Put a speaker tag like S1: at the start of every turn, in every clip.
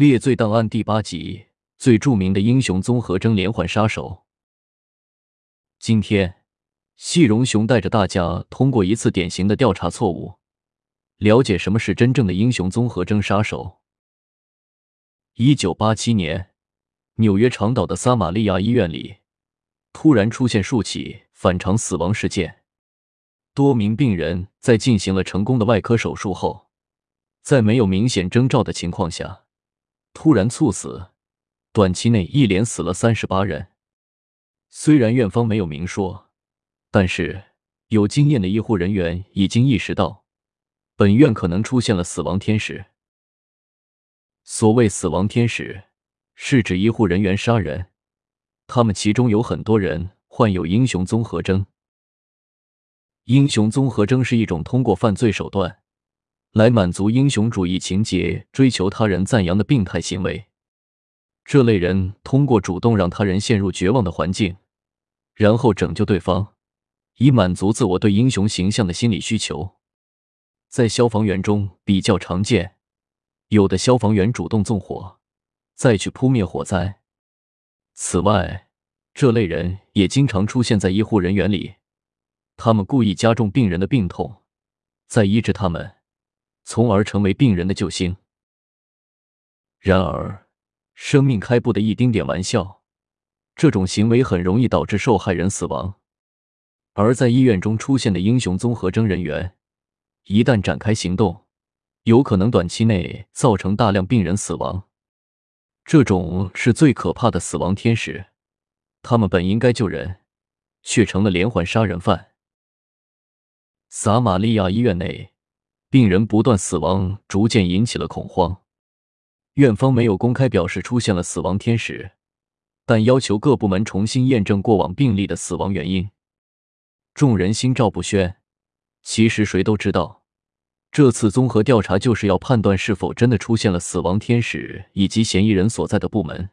S1: 列罪档案第八集，最著名的英雄综合征连环杀手。今天，细荣雄带着大家通过一次典型的调查错误，了解什么是真正的英雄综合征杀手。一九八七年，纽约长岛的撒玛利亚医院里，突然出现数起反常死亡事件。多名病人在进行了成功的外科手术后，在没有明显征兆的情况下。突然猝死，短期内一连死了三十八人。虽然院方没有明说，但是有经验的医护人员已经意识到，本院可能出现了死亡天使。所谓死亡天使，是指医护人员杀人，他们其中有很多人患有英雄综合征。英雄综合征是一种通过犯罪手段。来满足英雄主义情节、追求他人赞扬的病态行为。这类人通过主动让他人陷入绝望的环境，然后拯救对方，以满足自我对英雄形象的心理需求。在消防员中比较常见，有的消防员主动纵火，再去扑灭火灾。此外，这类人也经常出现在医护人员里，他们故意加重病人的病痛，再医治他们。从而成为病人的救星。然而，生命开不得一丁点玩笑，这种行为很容易导致受害人死亡。而在医院中出现的英雄综合征人员，一旦展开行动，有可能短期内造成大量病人死亡。这种是最可怕的死亡天使，他们本应该救人，却成了连环杀人犯。撒玛利亚医院内。病人不断死亡，逐渐引起了恐慌。院方没有公开表示出现了死亡天使，但要求各部门重新验证过往病例的死亡原因。众人心照不宣。其实谁都知道，这次综合调查就是要判断是否真的出现了死亡天使以及嫌疑人所在的部门。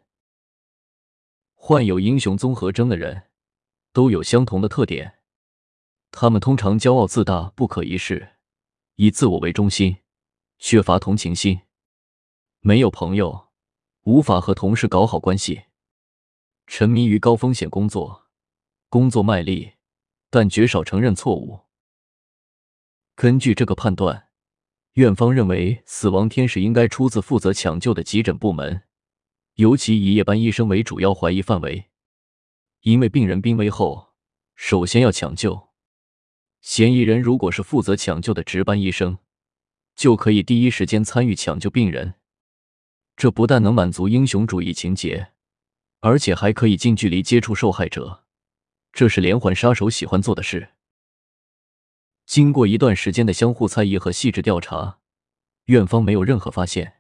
S1: 患有英雄综合征的人都有相同的特点，他们通常骄傲自大、不可一世。以自我为中心，缺乏同情心，没有朋友，无法和同事搞好关系，沉迷于高风险工作，工作卖力，但绝少承认错误。根据这个判断，院方认为死亡天使应该出自负责抢救的急诊部门，尤其以夜班医生为主要怀疑范围，因为病人濒危后，首先要抢救。嫌疑人如果是负责抢救的值班医生，就可以第一时间参与抢救病人。这不但能满足英雄主义情节，而且还可以近距离接触受害者。这是连环杀手喜欢做的事。经过一段时间的相互猜疑和细致调查，院方没有任何发现。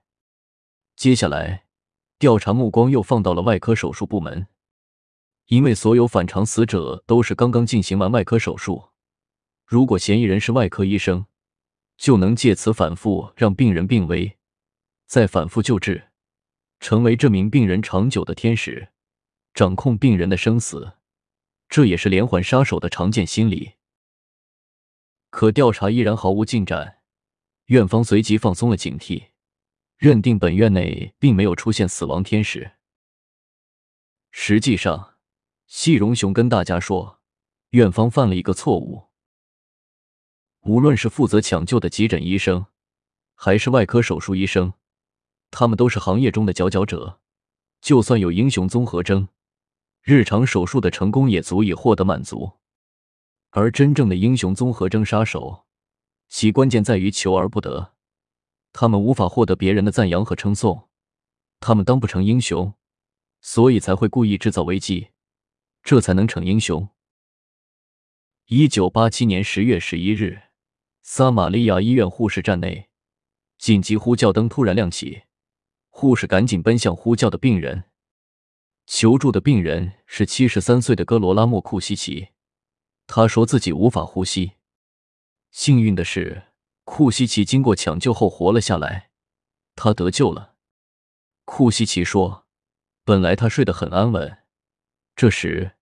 S1: 接下来，调查目光又放到了外科手术部门，因为所有反常死者都是刚刚进行完外科手术。如果嫌疑人是外科医生，就能借此反复让病人病危，再反复救治，成为这名病人长久的天使，掌控病人的生死。这也是连环杀手的常见心理。可调查依然毫无进展，院方随即放松了警惕，认定本院内并没有出现死亡天使。实际上，细荣雄跟大家说，院方犯了一个错误。无论是负责抢救的急诊医生，还是外科手术医生，他们都是行业中的佼佼者。就算有英雄综合征，日常手术的成功也足以获得满足。而真正的英雄综合征杀手，其关键在于求而不得。他们无法获得别人的赞扬和称颂，他们当不成英雄，所以才会故意制造危机，这才能成英雄。一九八七年十月十一日。撒玛利亚医院护士站内，紧急呼叫灯突然亮起，护士赶紧奔向呼叫的病人。求助的病人是七十三岁的戈罗拉莫库西奇，他说自己无法呼吸。幸运的是，库西奇经过抢救后活了下来，他得救了。库西奇说：“本来他睡得很安稳。”这时，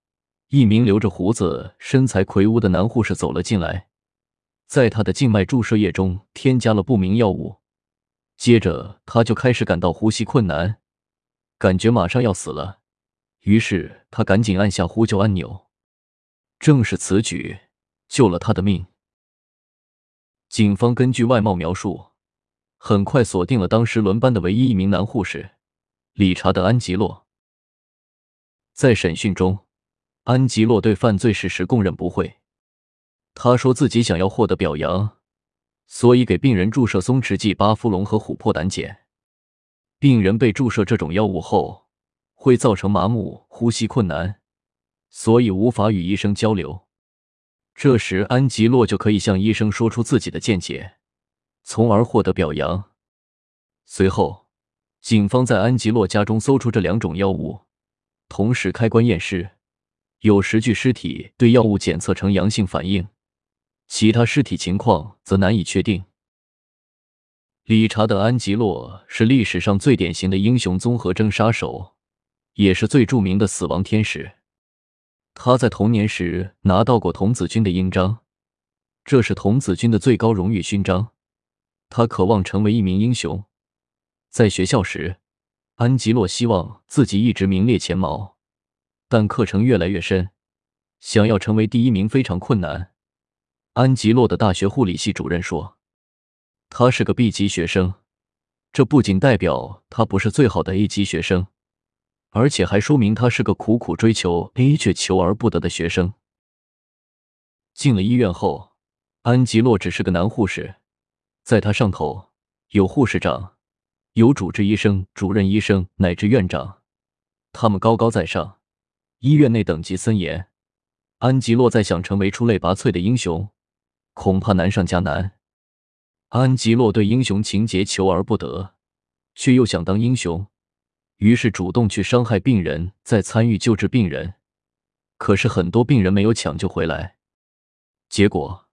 S1: 一名留着胡子、身材魁梧的男护士走了进来。在他的静脉注射液中添加了不明药物，接着他就开始感到呼吸困难，感觉马上要死了。于是他赶紧按下呼救按钮。正是此举救了他的命。警方根据外貌描述，很快锁定了当时轮班的唯一一名男护士理查德·安吉洛。在审讯中，安吉洛对犯罪事实供认不讳。他说自己想要获得表扬，所以给病人注射松弛剂巴夫龙和琥珀胆碱。病人被注射这种药物后，会造成麻木、呼吸困难，所以无法与医生交流。这时，安吉洛就可以向医生说出自己的见解，从而获得表扬。随后，警方在安吉洛家中搜出这两种药物，同时开棺验尸，有十具尸体对药物检测呈阳性反应。其他尸体情况则难以确定。理查德·安吉洛是历史上最典型的英雄综合征杀手，也是最著名的死亡天使。他在童年时拿到过童子军的印章，这是童子军的最高荣誉勋章。他渴望成为一名英雄。在学校时，安吉洛希望自己一直名列前茅，但课程越来越深，想要成为第一名非常困难。安吉洛的大学护理系主任说：“他是个 B 级学生，这不仅代表他不是最好的 A 级学生，而且还说明他是个苦苦追求 A 却求而不得的学生。”进了医院后，安吉洛只是个男护士，在他上头有护士长、有主治医生、主任医生乃至院长，他们高高在上，医院内等级森严。安吉洛在想成为出类拔萃的英雄。恐怕难上加难。安吉洛对英雄情节求而不得，却又想当英雄，于是主动去伤害病人，再参与救治病人。可是很多病人没有抢救回来，结果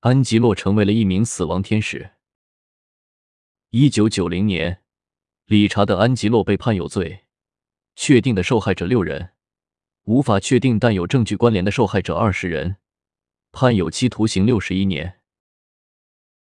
S1: 安吉洛成为了一名死亡天使。一九九零年，理查德·安吉洛被判有罪，确定的受害者六人，无法确定但有证据关联的受害者二十人。判有期徒刑六十一年。